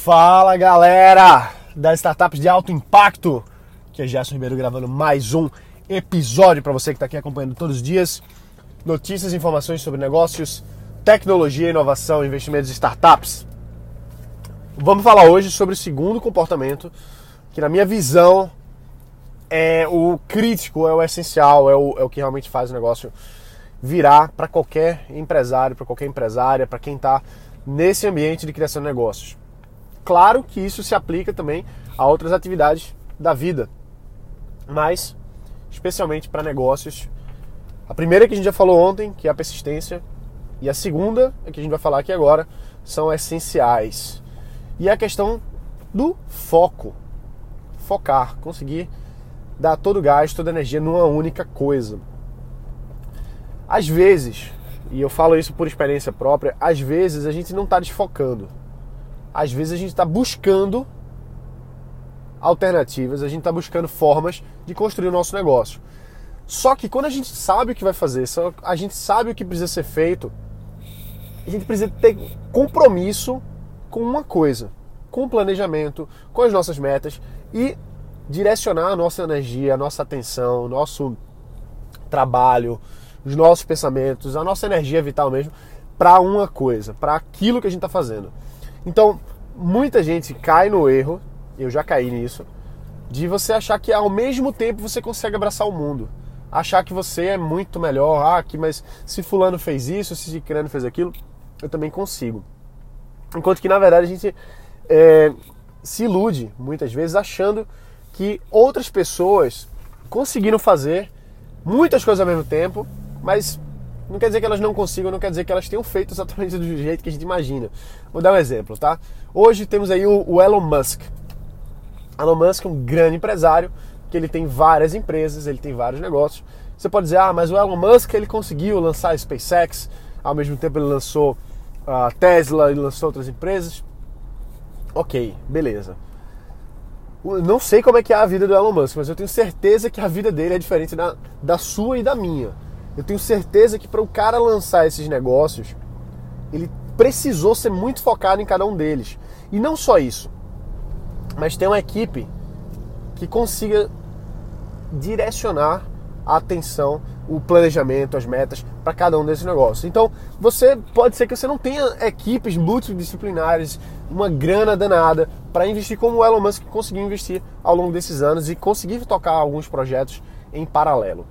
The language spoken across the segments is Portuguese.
Fala galera das startups de alto impacto, que é Gerson Ribeiro gravando mais um episódio para você que está aqui acompanhando todos os dias. Notícias e informações sobre negócios, tecnologia, inovação, investimentos e startups. Vamos falar hoje sobre o segundo comportamento, que na minha visão é o crítico, é o essencial, é o, é o que realmente faz o negócio virar para qualquer empresário, para qualquer empresária, para quem está nesse ambiente de criação de negócios. Claro que isso se aplica também a outras atividades da vida, mas especialmente para negócios. A primeira que a gente já falou ontem, que é a persistência, e a segunda, que a gente vai falar aqui agora, são essenciais. E é a questão do foco. Focar, conseguir dar todo o gás, toda a energia numa única coisa. Às vezes, e eu falo isso por experiência própria, às vezes a gente não está desfocando. Às vezes a gente está buscando alternativas, a gente está buscando formas de construir o nosso negócio. Só que quando a gente sabe o que vai fazer, a gente sabe o que precisa ser feito, a gente precisa ter compromisso com uma coisa, com o planejamento, com as nossas metas e direcionar a nossa energia, a nossa atenção, o nosso trabalho, os nossos pensamentos, a nossa energia vital mesmo, para uma coisa, para aquilo que a gente está fazendo. Então, muita gente cai no erro, eu já caí nisso, de você achar que ao mesmo tempo você consegue abraçar o mundo. Achar que você é muito melhor, ah, que, mas se fulano fez isso, se ciclano fez aquilo, eu também consigo. Enquanto que na verdade a gente é, se ilude muitas vezes achando que outras pessoas conseguiram fazer muitas coisas ao mesmo tempo mas não quer dizer que elas não consigam, não quer dizer que elas tenham feito exatamente do jeito que a gente imagina. Vou dar um exemplo, tá? Hoje temos aí o, Elon Musk. Elon Musk é um grande empresário, que ele tem várias empresas, ele tem vários negócios. Você pode dizer, ah, mas o Elon Musk ele conseguiu lançar a SpaceX, ao mesmo tempo ele lançou a Tesla, ele lançou outras empresas. Ok, beleza. Não sei como é que é a vida do Elon Musk, mas eu tenho certeza que a vida dele é diferente da, da sua e da minha. Eu tenho certeza que para o cara lançar esses negócios, ele precisou ser muito focado em cada um deles. E não só isso, mas ter uma equipe que consiga direcionar a atenção, o planejamento, as metas para cada um desses negócios. Então, você pode ser que você não tenha equipes multidisciplinares, uma grana danada para investir como o Elon Musk conseguiu investir ao longo desses anos e conseguir tocar alguns projetos em paralelo.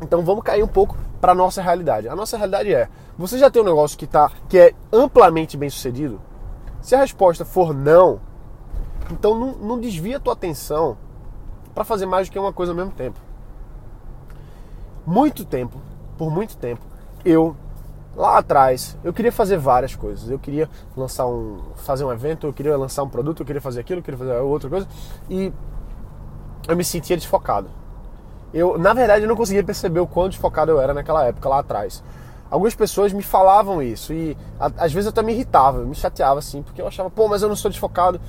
Então vamos cair um pouco para nossa realidade. A nossa realidade é: você já tem um negócio que tá que é amplamente bem sucedido? Se a resposta for não, então não, não desvia a tua atenção para fazer mais do que uma coisa ao mesmo tempo. Muito tempo, por muito tempo, eu lá atrás, eu queria fazer várias coisas. Eu queria lançar um, fazer um evento, eu queria lançar um produto, eu queria fazer aquilo, eu queria fazer outra coisa e eu me sentia desfocado eu, na verdade, eu não conseguia perceber o quão desfocado eu era naquela época, lá atrás. Algumas pessoas me falavam isso e a, às vezes eu até me irritava, me chateava assim, porque eu achava, pô, mas eu não sou desfocado.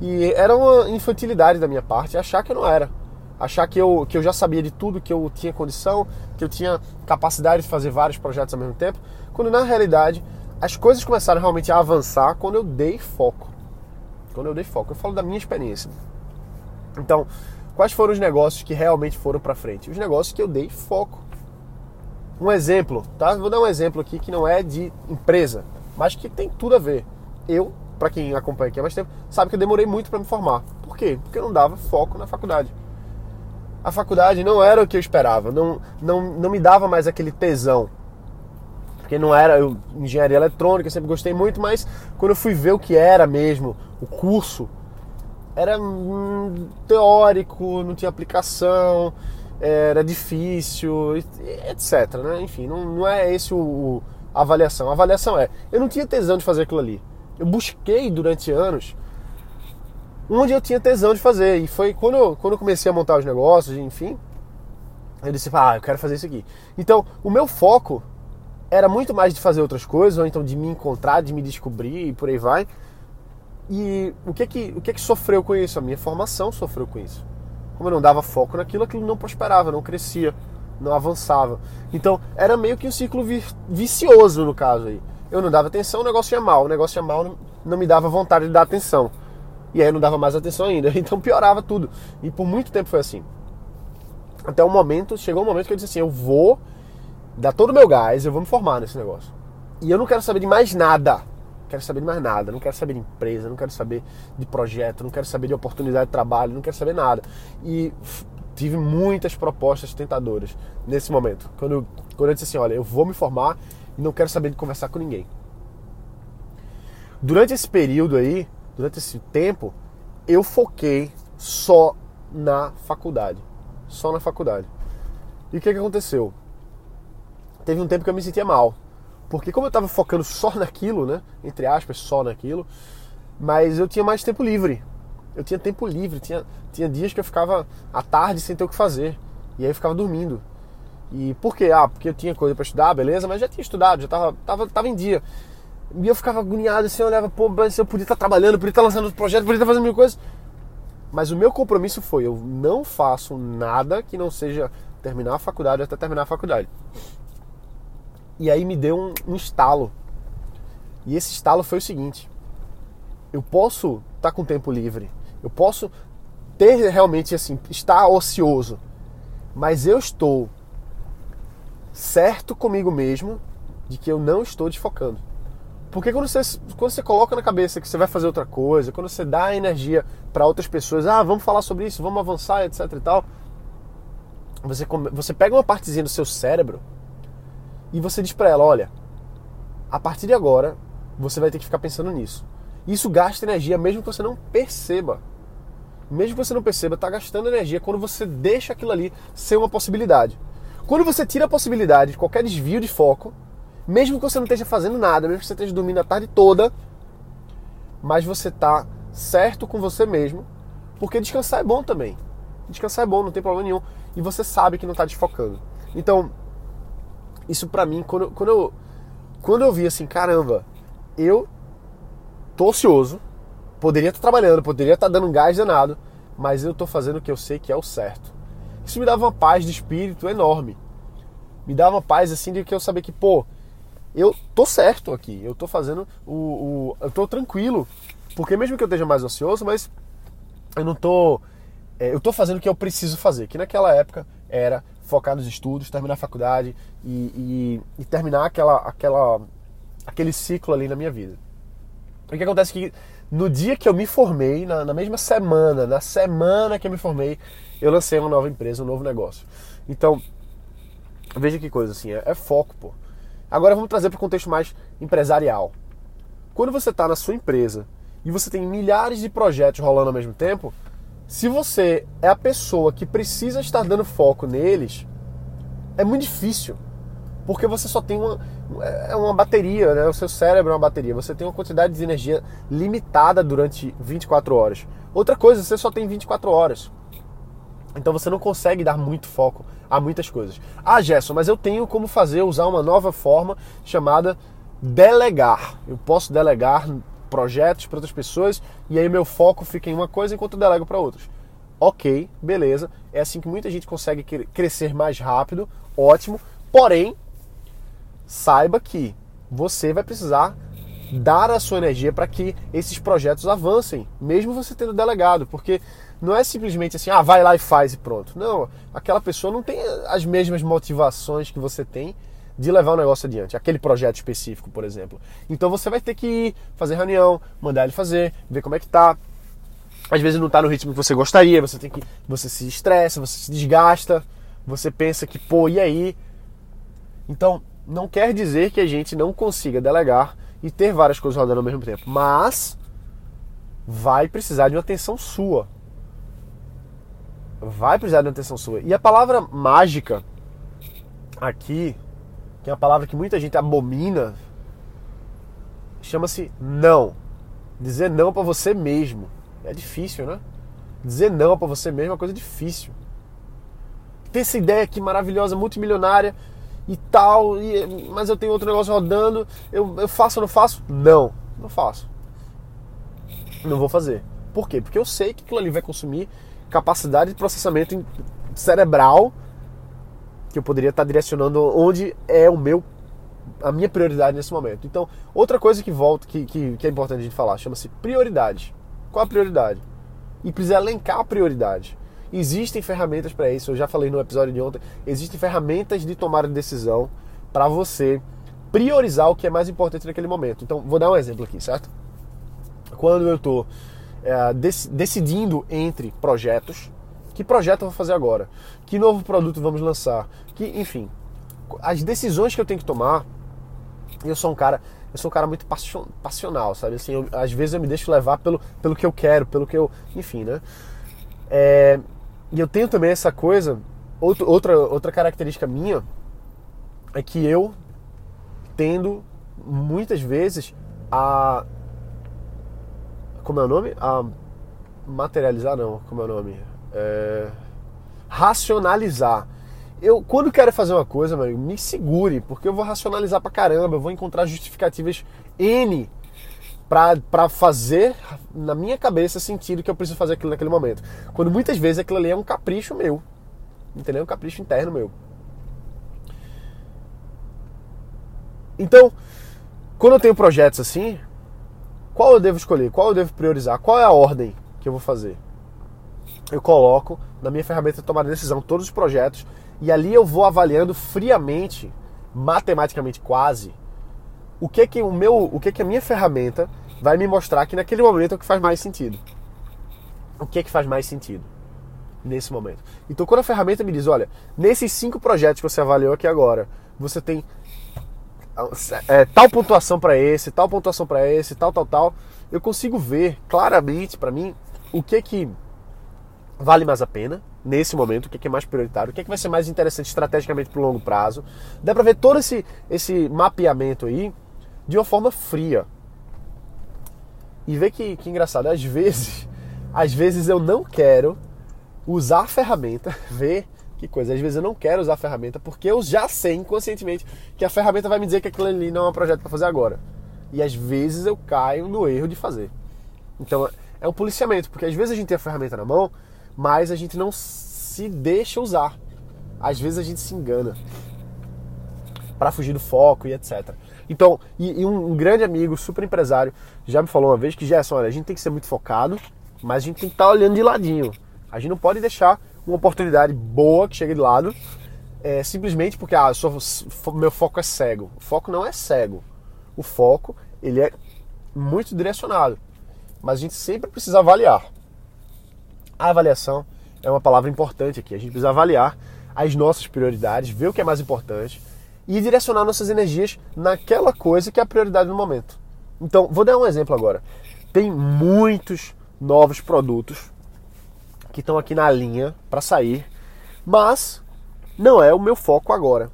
E era uma infantilidade da minha parte achar que eu não era. Achar que eu, que eu já sabia de tudo, que eu tinha condição, que eu tinha capacidade de fazer vários projetos ao mesmo tempo, quando na realidade as coisas começaram realmente a avançar quando eu dei foco. Quando eu dei foco. Eu falo da minha experiência. Então, Quais foram os negócios que realmente foram para frente? Os negócios que eu dei foco. Um exemplo, tá? Vou dar um exemplo aqui que não é de empresa, mas que tem tudo a ver. Eu, para quem acompanha aqui há mais tempo, sabe que eu demorei muito para me formar. Por quê? Porque eu não dava foco na faculdade. A faculdade não era o que eu esperava, não, não, não me dava mais aquele tesão. Porque não era eu, engenharia eletrônica, eu sempre gostei muito, mas quando eu fui ver o que era mesmo, o curso, era hum, teórico, não tinha aplicação, era difícil, etc. Né? Enfim, não, não é esse o, o, a avaliação. A avaliação é, eu não tinha tesão de fazer aquilo ali. Eu busquei durante anos onde eu tinha tesão de fazer. E foi quando eu, quando eu comecei a montar os negócios, enfim, eu disse, ah, eu quero fazer isso aqui. Então, o meu foco era muito mais de fazer outras coisas, ou então de me encontrar, de me descobrir e por aí vai, e o que que, o que que sofreu com isso? A minha formação sofreu com isso. Como eu não dava foco naquilo, aquilo não prosperava, não crescia, não avançava. Então, era meio que um ciclo vicioso no caso aí. Eu não dava atenção, o negócio ia mal. O negócio ia mal, não me dava vontade de dar atenção. E aí eu não dava mais atenção ainda. Então piorava tudo. E por muito tempo foi assim. Até o momento, chegou um momento que eu disse assim: eu vou dar todo o meu gás, eu vou me formar nesse negócio. E eu não quero saber de mais nada. Quero saber de mais nada. Não quero saber de empresa, não quero saber de projeto, não quero saber de oportunidade de trabalho, não quero saber nada. E tive muitas propostas tentadoras nesse momento. Quando eu, quando eu disse assim: olha, eu vou me formar e não quero saber de conversar com ninguém. Durante esse período aí, durante esse tempo, eu foquei só na faculdade. Só na faculdade. E o que, que aconteceu? Teve um tempo que eu me sentia mal. Porque como eu estava focando só naquilo, né? Entre aspas, só naquilo, mas eu tinha mais tempo livre. Eu tinha tempo livre, tinha, tinha dias que eu ficava à tarde sem ter o que fazer. E aí eu ficava dormindo. E por quê? Ah, porque eu tinha coisa para estudar, beleza, mas já tinha estudado, já tava, tava, tava em dia. E eu ficava agoniado assim, eu olhava, pô, mas eu podia estar trabalhando, podia estar lançando projetos, podia estar fazendo mil coisas. Mas o meu compromisso foi, eu não faço nada que não seja terminar a faculdade até terminar a faculdade. E aí me deu um, um estalo. E esse estalo foi o seguinte: eu posso estar com tempo livre, eu posso ter realmente assim, estar ocioso, mas eu estou certo comigo mesmo de que eu não estou desfocando. Porque quando você, quando você coloca na cabeça que você vai fazer outra coisa, quando você dá energia para outras pessoas, ah, vamos falar sobre isso, vamos avançar, etc e tal, você, você pega uma partezinha do seu cérebro e você diz para ela, olha, a partir de agora você vai ter que ficar pensando nisso. Isso gasta energia mesmo que você não perceba. Mesmo que você não perceba, está gastando energia quando você deixa aquilo ali ser uma possibilidade. Quando você tira a possibilidade de qualquer desvio de foco, mesmo que você não esteja fazendo nada, mesmo que você esteja dormindo a tarde toda, mas você está certo com você mesmo, porque descansar é bom também. Descansar é bom, não tem problema nenhum. E você sabe que não está desfocando. Então, isso pra mim, quando, quando, eu, quando eu vi assim, caramba, eu tô ocioso, poderia estar tá trabalhando, poderia estar tá dando um gás danado, mas eu tô fazendo o que eu sei que é o certo. Isso me dava uma paz de espírito enorme. Me dava uma paz assim de que eu sabia que, pô, eu tô certo aqui, eu tô fazendo o, o, eu tô tranquilo, porque mesmo que eu esteja mais ansioso, mas eu não tô, é, eu tô fazendo o que eu preciso fazer, que naquela época era focar nos estudos, terminar a faculdade e, e, e terminar aquela, aquela, aquele ciclo ali na minha vida. O que acontece é que no dia que eu me formei, na, na mesma semana, na semana que eu me formei, eu lancei uma nova empresa, um novo negócio. Então, veja que coisa assim, é, é foco, pô. Agora vamos trazer para o contexto mais empresarial. Quando você está na sua empresa e você tem milhares de projetos rolando ao mesmo tempo, se você é a pessoa que precisa estar dando foco neles, é muito difícil. Porque você só tem uma, é uma bateria, né? o seu cérebro é uma bateria. Você tem uma quantidade de energia limitada durante 24 horas. Outra coisa, você só tem 24 horas. Então você não consegue dar muito foco a muitas coisas. Ah, Gerson, mas eu tenho como fazer, usar uma nova forma chamada delegar. Eu posso delegar projetos para outras pessoas e aí meu foco fica em uma coisa enquanto eu delego para outras. Ok, beleza. É assim que muita gente consegue crescer mais rápido, ótimo. Porém, saiba que você vai precisar dar a sua energia para que esses projetos avancem, mesmo você tendo delegado, porque não é simplesmente assim, ah, vai lá e faz e pronto. Não, aquela pessoa não tem as mesmas motivações que você tem de levar o negócio adiante, aquele projeto específico, por exemplo. Então você vai ter que ir, fazer reunião, mandar ele fazer, ver como é que tá. Às vezes não está no ritmo que você gostaria, você tem que. Você se estressa, você se desgasta, você pensa que, pô, e aí? Então, não quer dizer que a gente não consiga delegar e ter várias coisas rodando ao mesmo tempo, mas vai precisar de uma atenção sua vai precisar de atenção sua. E a palavra mágica aqui, que é uma palavra que muita gente abomina, chama-se não. Dizer não para você mesmo. É difícil, né? Dizer não para você mesmo é uma coisa difícil. Ter essa ideia aqui maravilhosa, multimilionária e tal, e, mas eu tenho outro negócio rodando, eu, eu faço ou não faço? Não, não faço. Não vou fazer. Por quê? Porque eu sei que aquilo ali vai consumir capacidade de processamento cerebral que eu poderia estar direcionando onde é o meu a minha prioridade nesse momento. Então, outra coisa que volta, que, que, que é importante a gente falar, chama-se prioridade. Qual a prioridade? E precisa elencar a prioridade. Existem ferramentas para isso, eu já falei no episódio de ontem, existem ferramentas de tomar decisão para você priorizar o que é mais importante naquele momento. Então, vou dar um exemplo aqui, certo? Quando eu estou é, dec decidindo entre projetos, que projeto eu vou fazer agora? Que novo produto vamos lançar? Que, enfim, as decisões que eu tenho que tomar, eu sou um cara, eu sou um cara muito passional, sabe? Assim, eu, às vezes eu me deixo levar pelo, pelo que eu quero, pelo que eu, enfim, né? É, e eu tenho também essa coisa, outro, outra, outra característica minha é que eu tendo muitas vezes a como é o nome? A materializar não, como é o nome? É, racionalizar. Eu, quando quero fazer uma coisa, meu, me segure, porque eu vou racionalizar pra caramba, eu vou encontrar justificativas N para fazer na minha cabeça sentido que eu preciso fazer aquilo naquele momento. Quando muitas vezes aquilo ali é um capricho meu. Entendeu? Um capricho interno meu. Então, quando eu tenho projetos assim, qual eu devo escolher? Qual eu devo priorizar? Qual é a ordem que eu vou fazer? Eu coloco na minha ferramenta de tomar decisão todos os projetos e ali eu vou avaliando friamente, matematicamente quase, o que que o meu, o que que a minha ferramenta vai me mostrar que naquele momento é o que faz mais sentido. O que que faz mais sentido nesse momento? Então quando a ferramenta me diz, olha, nesses cinco projetos que você avaliou aqui agora, você tem é, tal pontuação para esse, tal pontuação para esse, tal, tal, tal, eu consigo ver claramente para mim o que que vale mais a pena nesse momento, o que é mais prioritário, o que, é que vai ser mais interessante estrategicamente para o longo prazo. Dá para ver todo esse, esse mapeamento aí de uma forma fria. E ver que, que engraçado, às vezes, às vezes eu não quero usar a ferramenta, ver que coisa. Às vezes eu não quero usar a ferramenta porque eu já sei inconscientemente que a ferramenta vai me dizer que aquilo ali não é um projeto para fazer agora. E às vezes eu caio no erro de fazer. Então é um policiamento, porque às vezes a gente tem a ferramenta na mão, mas a gente não se deixa usar. Às vezes a gente se engana para fugir do foco e etc. Então, e, e um, grande amigo, super empresário, já me falou uma vez que Gerson, olha, a gente tem que ser muito focado, mas a gente tem que estar tá olhando de ladinho. A gente não pode deixar uma oportunidade boa que chega de lado, é, simplesmente porque ah, sou, meu foco é cego. O foco não é cego. O foco ele é muito direcionado. Mas a gente sempre precisa avaliar. Avaliação é uma palavra importante aqui. A gente precisa avaliar as nossas prioridades, ver o que é mais importante e direcionar nossas energias naquela coisa que é a prioridade no momento. Então, vou dar um exemplo agora. Tem muitos novos produtos que estão aqui na linha para sair, mas não é o meu foco agora.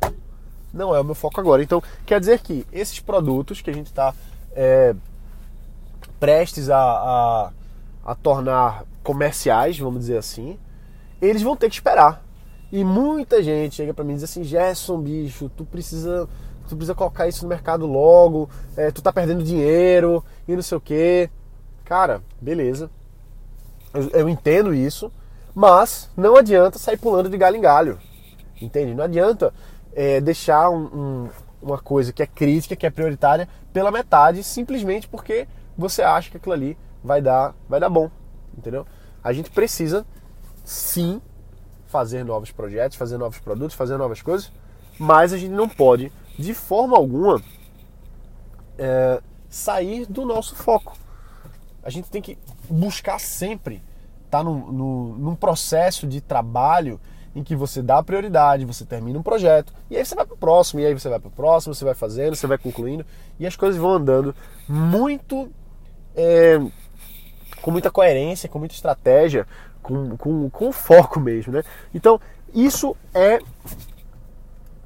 Não é o meu foco agora. Então, quer dizer que esses produtos que a gente está é, prestes a, a, a tornar comerciais, vamos dizer assim, eles vão ter que esperar. E muita gente chega para mim e diz assim: Gerson, bicho, tu precisa, tu precisa colocar isso no mercado logo, é, tu tá perdendo dinheiro e não sei o que. Cara, beleza. Eu, eu entendo isso, mas não adianta sair pulando de galho em galho. Entende? Não adianta é, deixar um, um, uma coisa que é crítica, que é prioritária, pela metade, simplesmente porque você acha que aquilo ali vai dar, vai dar bom. Entendeu? A gente precisa sim fazer novos projetos, fazer novos produtos, fazer novas coisas, mas a gente não pode, de forma alguma, é, sair do nosso foco. A gente tem que buscar sempre estar tá num, num, num processo de trabalho em que você dá prioridade, você termina um projeto, e aí você vai para o próximo, e aí você vai para o próximo, você vai fazendo, você vai concluindo, e as coisas vão andando muito. É, com muita coerência, com muita estratégia, com, com, com foco mesmo, né? Então, isso é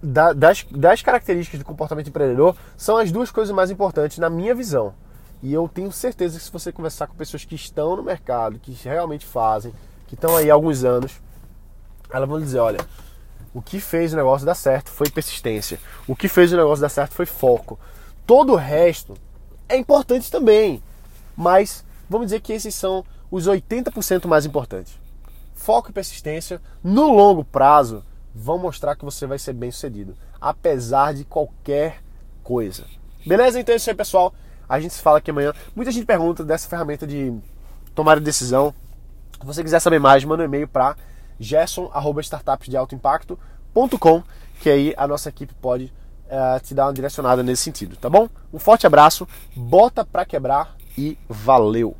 da, das, das características do comportamento empreendedor são as duas coisas mais importantes na minha visão. E eu tenho certeza que se você conversar com pessoas que estão no mercado, que realmente fazem, que estão aí há alguns anos, elas vão dizer, olha, o que fez o negócio dar certo foi persistência. O que fez o negócio dar certo foi foco. Todo o resto é importante também, mas vamos dizer que esses são os 80% mais importantes. Foco e persistência no longo prazo vão mostrar que você vai ser bem sucedido, apesar de qualquer coisa. Beleza? Então é isso aí, pessoal. A gente se fala aqui amanhã. Muita gente pergunta dessa ferramenta de tomar decisão. Se você quiser saber mais, manda um e-mail para gerson.startupsdealtoimpacto.com que aí a nossa equipe pode uh, te dar uma direcionada nesse sentido, tá bom? Um forte abraço, bota pra quebrar e valeu!